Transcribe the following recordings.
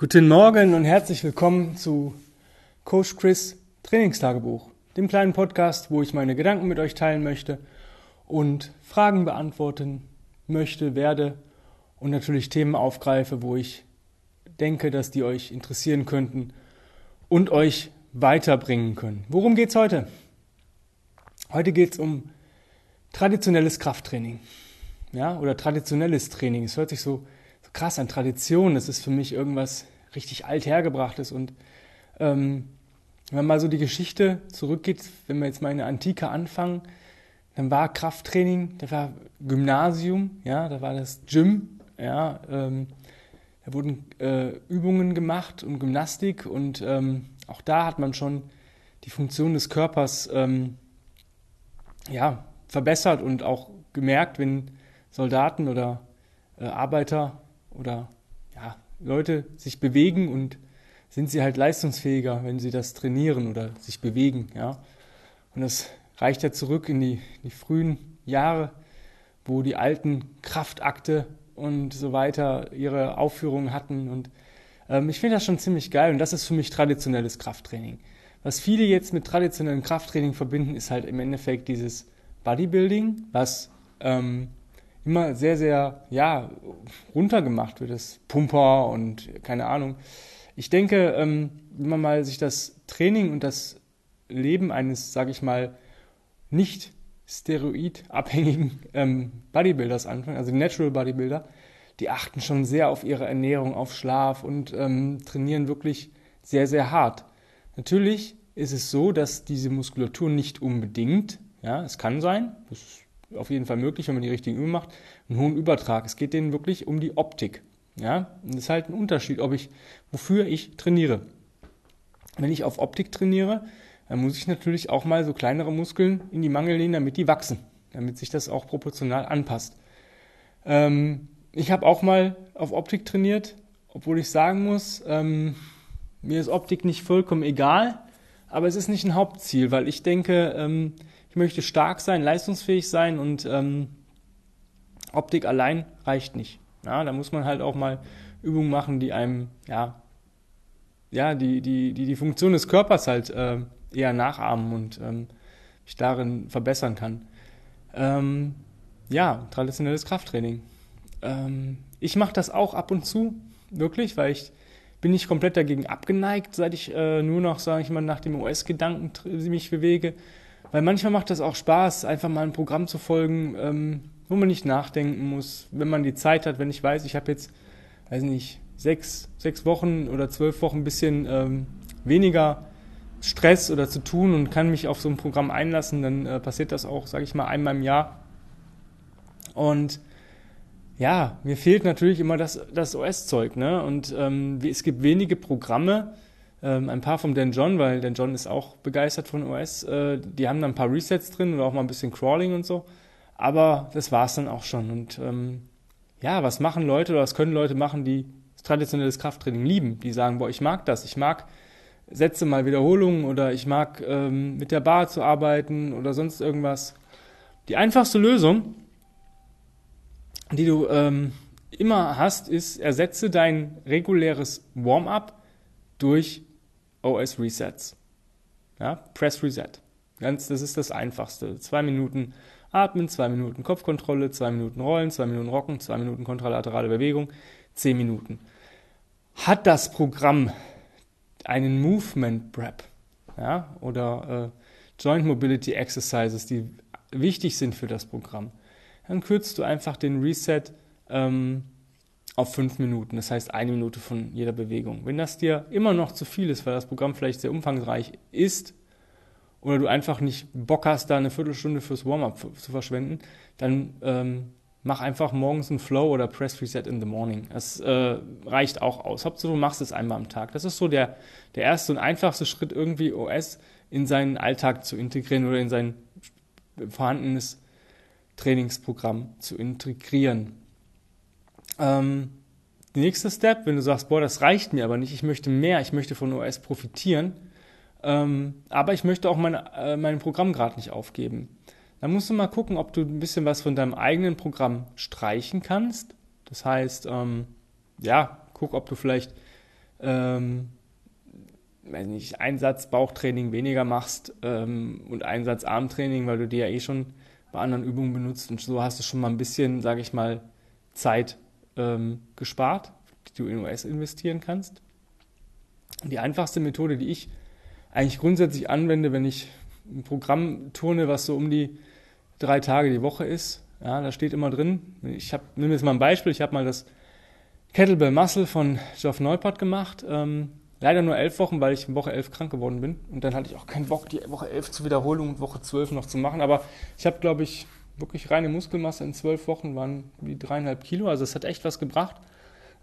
Guten Morgen und herzlich willkommen zu Coach Chris Trainingstagebuch, dem kleinen Podcast, wo ich meine Gedanken mit euch teilen möchte und Fragen beantworten möchte, werde und natürlich Themen aufgreife, wo ich denke, dass die euch interessieren könnten und euch weiterbringen können. Worum geht's heute? Heute geht's um traditionelles Krafttraining. Ja, oder traditionelles Training. Es hört sich so krass an Tradition. Das ist für mich irgendwas richtig alt hergebrachtes. Und ähm, wenn man mal so die Geschichte zurückgeht, wenn wir jetzt mal in der Antike anfangen, dann war Krafttraining, da war Gymnasium, ja, da war das Gym, ja, ähm, da wurden äh, Übungen gemacht und Gymnastik und ähm, auch da hat man schon die Funktion des Körpers ähm, ja, verbessert und auch gemerkt, wenn Soldaten oder äh, Arbeiter oder ja, Leute sich bewegen und sind sie halt leistungsfähiger, wenn sie das trainieren oder sich bewegen. Ja? Und das reicht ja zurück in die, die frühen Jahre, wo die alten Kraftakte und so weiter ihre Aufführungen hatten. Und ähm, ich finde das schon ziemlich geil und das ist für mich traditionelles Krafttraining. Was viele jetzt mit traditionellem Krafttraining verbinden, ist halt im Endeffekt dieses Bodybuilding, was ähm, immer sehr, sehr, ja, runtergemacht wird, das Pumper und keine Ahnung. Ich denke, ähm, wenn man mal sich das Training und das Leben eines, sage ich mal, nicht steroidabhängigen ähm, Bodybuilders anschaut, also Natural Bodybuilder, die achten schon sehr auf ihre Ernährung, auf Schlaf und ähm, trainieren wirklich sehr, sehr hart. Natürlich ist es so, dass diese Muskulatur nicht unbedingt, ja, es kann sein, das auf jeden Fall möglich, wenn man die richtigen Übungen macht, einen hohen Übertrag. Es geht denen wirklich um die Optik. Ja, und das ist halt ein Unterschied, ob ich, wofür ich trainiere. Wenn ich auf Optik trainiere, dann muss ich natürlich auch mal so kleinere Muskeln in die Mangel nehmen, damit die wachsen, damit sich das auch proportional anpasst. Ähm, ich habe auch mal auf Optik trainiert, obwohl ich sagen muss, ähm, mir ist Optik nicht vollkommen egal, aber es ist nicht ein Hauptziel, weil ich denke, ähm, ich möchte stark sein, leistungsfähig sein und ähm, Optik allein reicht nicht. Ja, da muss man halt auch mal Übungen machen, die einem, ja, ja, die, die, die, die Funktion des Körpers halt äh, eher nachahmen und ähm, mich darin verbessern kann. Ähm, ja, traditionelles Krafttraining. Ähm, ich mache das auch ab und zu, wirklich, weil ich bin nicht komplett dagegen abgeneigt, seit ich äh, nur noch, sage ich mal, nach dem US-Gedanken mich bewege. Weil manchmal macht das auch Spaß, einfach mal ein Programm zu folgen, ähm, wo man nicht nachdenken muss, wenn man die Zeit hat, wenn ich weiß, ich habe jetzt, weiß nicht, sechs, sechs Wochen oder zwölf Wochen ein bisschen ähm, weniger Stress oder zu tun und kann mich auf so ein Programm einlassen, dann äh, passiert das auch, sage ich mal, einmal im Jahr. Und ja, mir fehlt natürlich immer das, das OS-Zeug. Ne? Und ähm, es gibt wenige Programme, ähm, ein paar vom Dan John, weil Dan John ist auch begeistert von OS. Äh, die haben da ein paar Resets drin oder auch mal ein bisschen Crawling und so. Aber das war's dann auch schon. Und ähm, ja, was machen Leute oder was können Leute machen, die traditionelles Krafttraining lieben? Die sagen, boah, ich mag das, ich mag Sätze mal Wiederholungen oder ich mag ähm, mit der Bar zu arbeiten oder sonst irgendwas. Die einfachste Lösung, die du ähm, immer hast, ist, ersetze dein reguläres Warm-up durch OS Resets. Ja, Press Reset. Ganz, das ist das Einfachste. Zwei Minuten atmen, zwei Minuten Kopfkontrolle, zwei Minuten Rollen, zwei Minuten Rocken, zwei Minuten kontralaterale Bewegung, zehn Minuten. Hat das Programm einen Movement Prep ja, oder äh, Joint Mobility Exercises, die wichtig sind für das Programm, dann kürzt du einfach den Reset ähm, auf fünf Minuten. Das heißt eine Minute von jeder Bewegung. Wenn das dir immer noch zu viel ist, weil das Programm vielleicht sehr umfangreich ist, oder du einfach nicht Bock hast, da eine Viertelstunde fürs Warm-up zu verschwenden, dann ähm, mach einfach morgens einen Flow oder Press Reset in the Morning. Das äh, reicht auch aus. Hauptsache du machst es einmal am Tag. Das ist so der, der erste und einfachste Schritt, irgendwie OS in seinen Alltag zu integrieren oder in sein vorhandenes Trainingsprogramm zu integrieren. Ähm, nächste Step, wenn du sagst, boah, das reicht mir aber nicht, ich möchte mehr, ich möchte von OS profitieren, ähm, aber ich möchte auch mein, äh, mein Programm gerade nicht aufgeben. Dann musst du mal gucken, ob du ein bisschen was von deinem eigenen Programm streichen kannst. Das heißt, ähm, ja, guck, ob du vielleicht ähm, weiß nicht, Einsatz Bauchtraining weniger machst ähm, und Einsatz Armtraining, weil du die ja eh schon bei anderen Übungen benutzt und so hast du schon mal ein bisschen, sage ich mal, Zeit ähm, gespart, die du in US investieren kannst. Die einfachste Methode, die ich eigentlich grundsätzlich anwende, wenn ich ein Programm turne, was so um die drei Tage die Woche ist, ja, da steht immer drin, ich habe, nehme jetzt mal ein Beispiel, ich habe mal das Kettlebell Muscle von Geoff Neupert gemacht. Ähm, leider nur elf Wochen, weil ich in Woche elf krank geworden bin. Und dann hatte ich auch keinen Bock, die Woche elf zu wiederholen und Woche zwölf noch zu machen. Aber ich habe, glaube ich, wirklich reine Muskelmasse in zwölf Wochen, waren wie dreieinhalb Kilo. Also es hat echt was gebracht.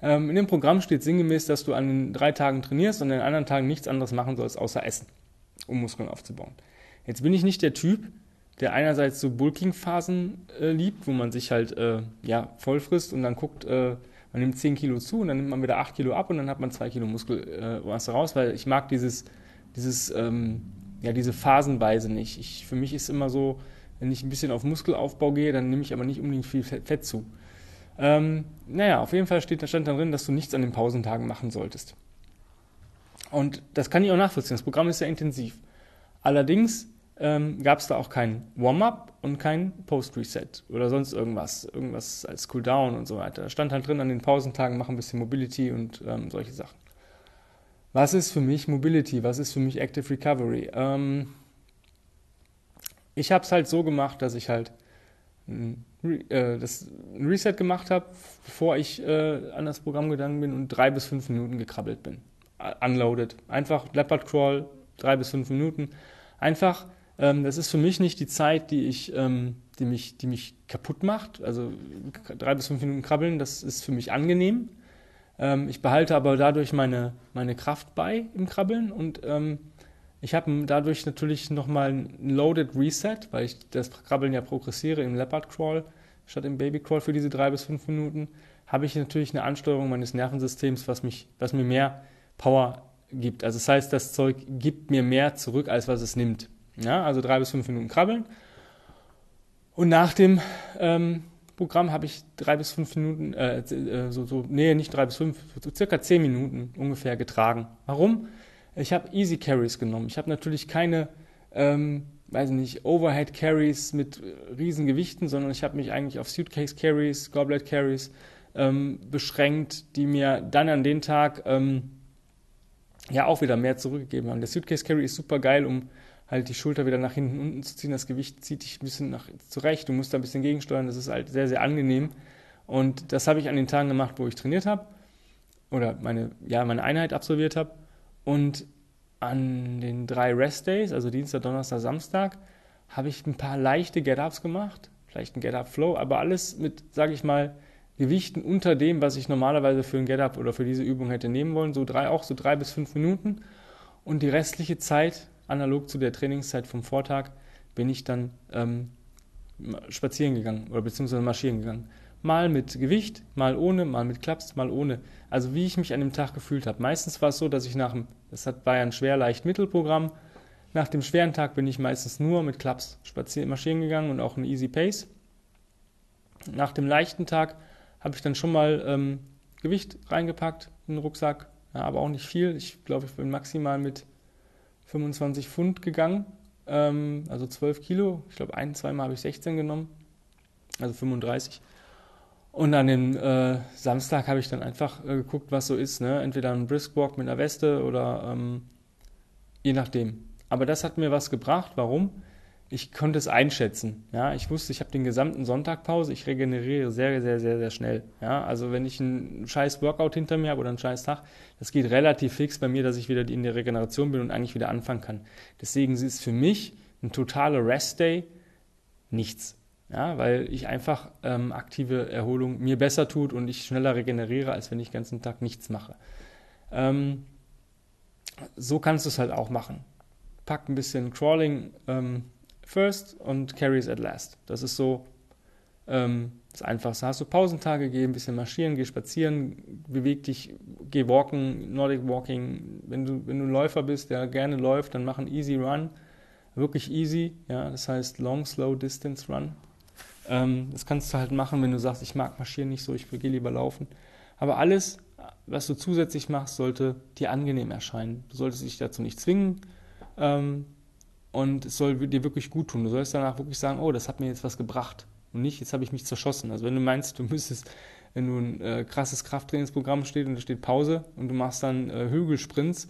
Ähm, in dem Programm steht sinngemäß, dass du an den drei Tagen trainierst und an den anderen Tagen nichts anderes machen sollst, außer essen, um Muskeln aufzubauen. Jetzt bin ich nicht der Typ, der einerseits so Bulking-Phasen äh, liebt, wo man sich halt äh, ja, voll frisst und dann guckt, äh, man nimmt 10 Kilo zu und dann nimmt man wieder 8 Kilo ab und dann hat man 2 Kilo Muskelmasse äh, raus, weil ich mag dieses, dieses, ähm, ja, diese Phasenweise nicht. Ich, für mich ist immer so, wenn ich ein bisschen auf Muskelaufbau gehe, dann nehme ich aber nicht unbedingt viel Fett, zu. Ähm, naja, auf jeden Fall steht stand da drin, dass du nichts an den Pausentagen machen solltest. Und das kann ich auch nachvollziehen. Das Programm ist sehr intensiv. Allerdings ähm, gab es da auch kein Warm-up und kein Post-Reset oder sonst irgendwas, irgendwas als Cooldown und so weiter. Da stand halt drin, an den Pausentagen machen ein bisschen Mobility und ähm, solche Sachen. Was ist für mich Mobility? Was ist für mich Active Recovery? Ähm, ich habe es halt so gemacht, dass ich halt ein, äh, Reset gemacht habe, bevor ich äh, an das Programm gegangen bin und drei bis fünf Minuten gekrabbelt bin. Unloaded. Einfach Leopard Crawl, drei bis fünf Minuten. Einfach ähm, das ist für mich nicht die Zeit, die, ich, ähm, die, mich, die mich kaputt macht. Also drei bis fünf Minuten krabbeln, das ist für mich angenehm. Ähm, ich behalte aber dadurch meine, meine Kraft bei im Krabbeln und ähm, ich habe dadurch natürlich nochmal ein Loaded Reset, weil ich das Krabbeln ja progressiere im Leopard Crawl statt im Baby Crawl für diese drei bis fünf Minuten, habe ich natürlich eine Ansteuerung meines Nervensystems, was, mich, was mir mehr Power gibt. Also das heißt, das Zeug gibt mir mehr zurück, als was es nimmt. Ja, also drei bis fünf Minuten krabbeln. Und nach dem ähm, Programm habe ich drei bis fünf Minuten, äh, äh, so, so, nee, nicht drei bis fünf, so circa zehn Minuten ungefähr getragen. Warum? Ich habe Easy Carries genommen. Ich habe natürlich keine, ähm, weiß nicht, Overhead Carries mit riesen Gewichten, sondern ich habe mich eigentlich auf Suitcase Carries, Goblet Carries ähm, beschränkt, die mir dann an den Tag ähm, ja auch wieder mehr zurückgegeben haben. Der Suitcase Carry ist super geil, um halt die Schulter wieder nach hinten unten zu ziehen. Das Gewicht zieht dich ein bisschen nach zurecht. Du musst da ein bisschen gegensteuern. Das ist halt sehr, sehr angenehm. Und das habe ich an den Tagen gemacht, wo ich trainiert habe oder meine, ja, meine Einheit absolviert habe. Und an den drei Rest Days, also Dienstag, Donnerstag, Samstag, habe ich ein paar leichte Get-Ups gemacht. Vielleicht ein Get-Up-Flow, aber alles mit, sage ich mal, Gewichten unter dem, was ich normalerweise für ein Get-Up oder für diese Übung hätte nehmen wollen. So drei, auch so drei bis fünf Minuten. Und die restliche Zeit analog zu der Trainingszeit vom Vortag, bin ich dann ähm, spazieren gegangen oder beziehungsweise marschieren gegangen. Mal mit Gewicht, mal ohne, mal mit Klaps, mal ohne. Also wie ich mich an dem Tag gefühlt habe. Meistens war es so, dass ich nach dem, das ja ein schwer leicht Mittelprogramm, nach dem schweren Tag bin ich meistens nur mit Klaps spazieren, marschieren gegangen und auch ein Easy Pace. Nach dem leichten Tag habe ich dann schon mal ähm, Gewicht reingepackt in den Rucksack, ja, aber auch nicht viel. Ich glaube, ich bin maximal mit 25 Pfund gegangen, ähm, also 12 Kilo. Ich glaube, ein, zweimal habe ich 16 genommen, also 35. Und an dem äh, Samstag habe ich dann einfach äh, geguckt, was so ist. Ne? Entweder ein Briskwalk mit einer Weste oder ähm, je nachdem. Aber das hat mir was gebracht. Warum? ich konnte es einschätzen. Ja, ich wusste, ich habe den gesamten Sonntag Pause, ich regeneriere sehr, sehr, sehr, sehr schnell. Ja, also wenn ich einen scheiß Workout hinter mir habe oder einen scheiß Tag, das geht relativ fix bei mir, dass ich wieder in der Regeneration bin und eigentlich wieder anfangen kann. Deswegen ist für mich ein totaler Rest Day nichts. Ja, weil ich einfach ähm, aktive Erholung mir besser tut und ich schneller regeneriere, als wenn ich den ganzen Tag nichts mache. Ähm, so kannst du es halt auch machen. Pack ein bisschen Crawling ähm, first und carries at last. Das ist so ähm, das Einfachste. Hast du Pausentage, geh ein bisschen marschieren, geh spazieren, beweg dich, geh walken, Nordic Walking. Wenn du, wenn du ein Läufer bist, der gerne läuft, dann mach einen Easy Run. Wirklich easy, ja, das heißt Long, Slow Distance Run. Ähm, das kannst du halt machen, wenn du sagst, ich mag marschieren nicht so, ich gehe lieber laufen. Aber alles was du zusätzlich machst, sollte dir angenehm erscheinen. Du solltest dich dazu nicht zwingen ähm, und es soll dir wirklich gut tun. Du sollst danach wirklich sagen, oh, das hat mir jetzt was gebracht und nicht, jetzt habe ich mich zerschossen. Also wenn du meinst, du müsstest, wenn du ein äh, krasses Krafttrainingsprogramm steht und da steht Pause und du machst dann äh, Hügelsprints,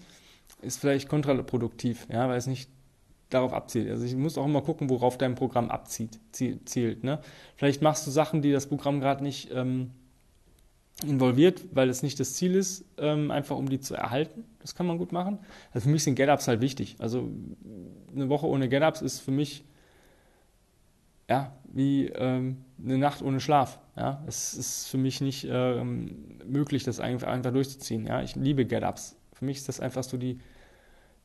ist vielleicht kontraproduktiv, ja, weil es nicht darauf abzielt. Also ich muss auch immer gucken, worauf dein Programm abzieht, zielt. Ne? Vielleicht machst du Sachen, die das Programm gerade nicht ähm, involviert, weil es nicht das Ziel ist, ähm, einfach um die zu erhalten. Das kann man gut machen. Also für mich sind Get-Ups halt wichtig. Also eine Woche ohne Get-Ups ist für mich ja, wie ähm, eine Nacht ohne Schlaf. Ja? Es ist für mich nicht ähm, möglich, das einfach, einfach durchzuziehen. Ja? Ich liebe Get-Ups. Für mich ist das einfach so die,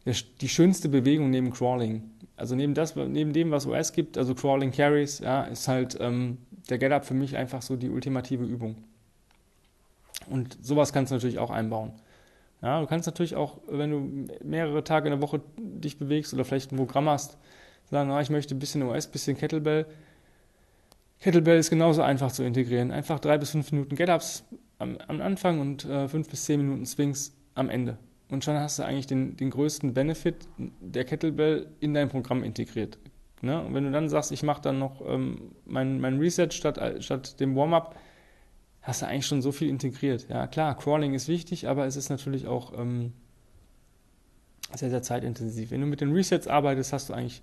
die schönste Bewegung neben Crawling. Also neben, das, neben dem, was OS gibt, also Crawling Carries, ja, ist halt ähm, der Get-Up für mich einfach so die ultimative Übung. Und sowas kannst du natürlich auch einbauen. Ja, du kannst natürlich auch, wenn du mehrere Tage in der Woche dich bewegst oder vielleicht ein Programm hast, sagen, ah, ich möchte ein bisschen OS, ein bisschen Kettlebell. Kettlebell ist genauso einfach zu integrieren. Einfach drei bis fünf Minuten Get-Ups am, am, Anfang und äh, fünf bis zehn Minuten Swings am Ende. Und schon hast du eigentlich den, den größten Benefit der Kettlebell in dein Programm integriert. Ne? Und wenn du dann sagst, ich mache dann noch ähm, mein, mein Reset statt, statt dem Warm-up, hast du eigentlich schon so viel integriert. Ja, klar, Crawling ist wichtig, aber es ist natürlich auch ähm, sehr, sehr zeitintensiv. Wenn du mit den Resets arbeitest, hast du eigentlich,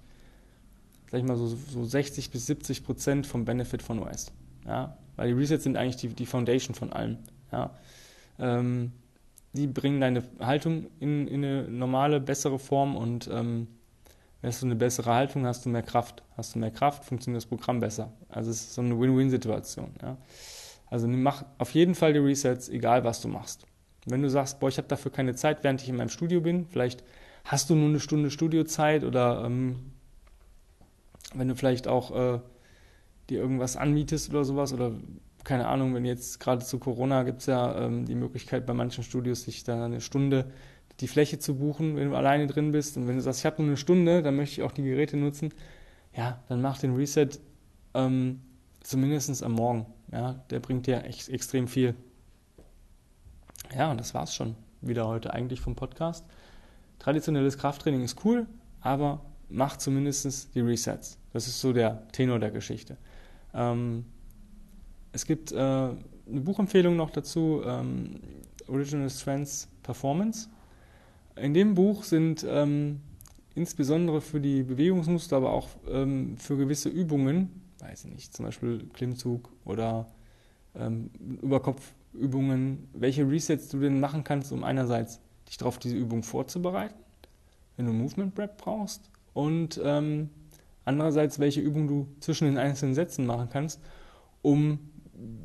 sag ich mal, so, so 60 bis 70 Prozent vom Benefit von OS. Ja, weil die Resets sind eigentlich die, die Foundation von allem. Ja, ähm, die bringen deine Haltung in, in, eine normale, bessere Form und ähm, hast du eine bessere Haltung, hast du mehr Kraft. Hast du mehr Kraft, funktioniert das Programm besser. Also es ist so eine Win-Win-Situation. Ja. Also mach auf jeden Fall die Resets, egal was du machst. Wenn du sagst, boah, ich habe dafür keine Zeit, während ich in meinem Studio bin, vielleicht hast du nur eine Stunde Studiozeit oder ähm, wenn du vielleicht auch äh, dir irgendwas anmietest oder sowas oder keine Ahnung, wenn jetzt gerade zu Corona gibt es ja ähm, die Möglichkeit bei manchen Studios, sich da eine Stunde die Fläche zu buchen, wenn du alleine drin bist. Und wenn du sagst, ich habe nur eine Stunde, dann möchte ich auch die Geräte nutzen, ja, dann mach den Reset ähm, zumindest am Morgen. Ja, der bringt dir echt extrem viel. Ja, und das war's schon wieder heute eigentlich vom Podcast. Traditionelles Krafttraining ist cool, aber mach zumindest die Resets. Das ist so der Tenor der Geschichte. Ähm, es gibt äh, eine Buchempfehlung noch dazu, ähm, Original Strengths Performance. In dem Buch sind ähm, insbesondere für die Bewegungsmuster, aber auch ähm, für gewisse Übungen, weiß ich nicht, zum Beispiel Klimmzug oder ähm, Überkopfübungen, welche Resets du denn machen kannst, um einerseits dich darauf diese Übung vorzubereiten, wenn du Movement Prep brauchst, und ähm, andererseits welche Übung du zwischen den einzelnen Sätzen machen kannst, um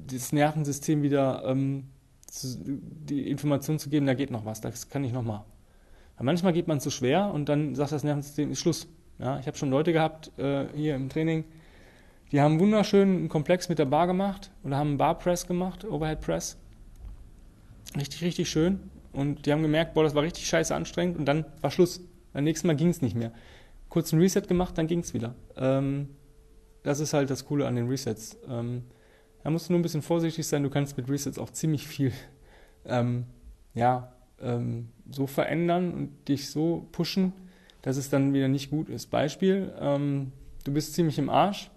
das Nervensystem wieder ähm, zu, die Information zu geben, da geht noch was, das kann ich noch mal. Weil manchmal geht man zu schwer und dann sagt das Nervensystem, ist Schluss. Ja, ich habe schon Leute gehabt äh, hier im Training, die haben wunderschön einen Komplex mit der Bar gemacht oder haben einen Bar Press gemacht, Overhead Press. Richtig, richtig schön. Und die haben gemerkt, boah, das war richtig scheiße anstrengend und dann war Schluss. Beim nächsten Mal ging es nicht mehr. Kurz ein Reset gemacht, dann ging es wieder. Ähm, das ist halt das Coole an den Resets. Ähm, da musst du nur ein bisschen vorsichtig sein. Du kannst mit Resets auch ziemlich viel ähm, ja, ähm, so verändern und dich so pushen, dass es dann wieder nicht gut ist. Beispiel, ähm, du bist ziemlich im Arsch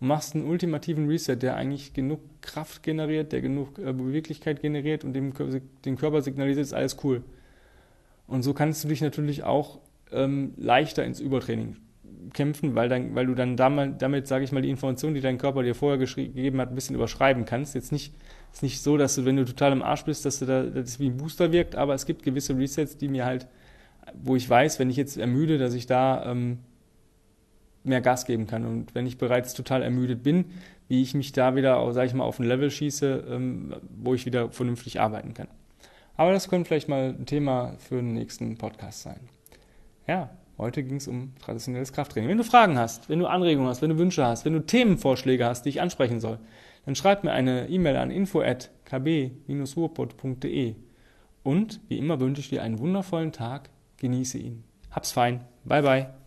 und machst einen ultimativen Reset, der eigentlich genug Kraft generiert, der genug äh, Beweglichkeit generiert und dem, den Körper signalisiert, ist alles cool. Und so kannst du dich natürlich auch ähm, leichter ins Übertraining kämpfen, weil, dann, weil du dann damit, damit sage ich mal, die Information, die dein Körper dir vorher gegeben hat, ein bisschen überschreiben kannst. Jetzt nicht, ist nicht so, dass du, wenn du total im Arsch bist, dass du da, das wie ein Booster wirkt, aber es gibt gewisse Resets, die mir halt, wo ich weiß, wenn ich jetzt ermüde, dass ich da ähm, mehr Gas geben kann. Und wenn ich bereits total ermüdet bin, wie ich mich da wieder, sage ich mal, auf ein Level schieße, ähm, wo ich wieder vernünftig arbeiten kann. Aber das könnte vielleicht mal ein Thema für den nächsten Podcast sein. Ja, Heute ging es um traditionelles Krafttraining. Wenn du Fragen hast, wenn du Anregungen hast, wenn du Wünsche hast, wenn du Themenvorschläge hast, die ich ansprechen soll, dann schreib mir eine E-Mail an info@kb-ruhrpott.de. Und wie immer wünsche ich dir einen wundervollen Tag. Genieße ihn. Hab's fein. Bye bye.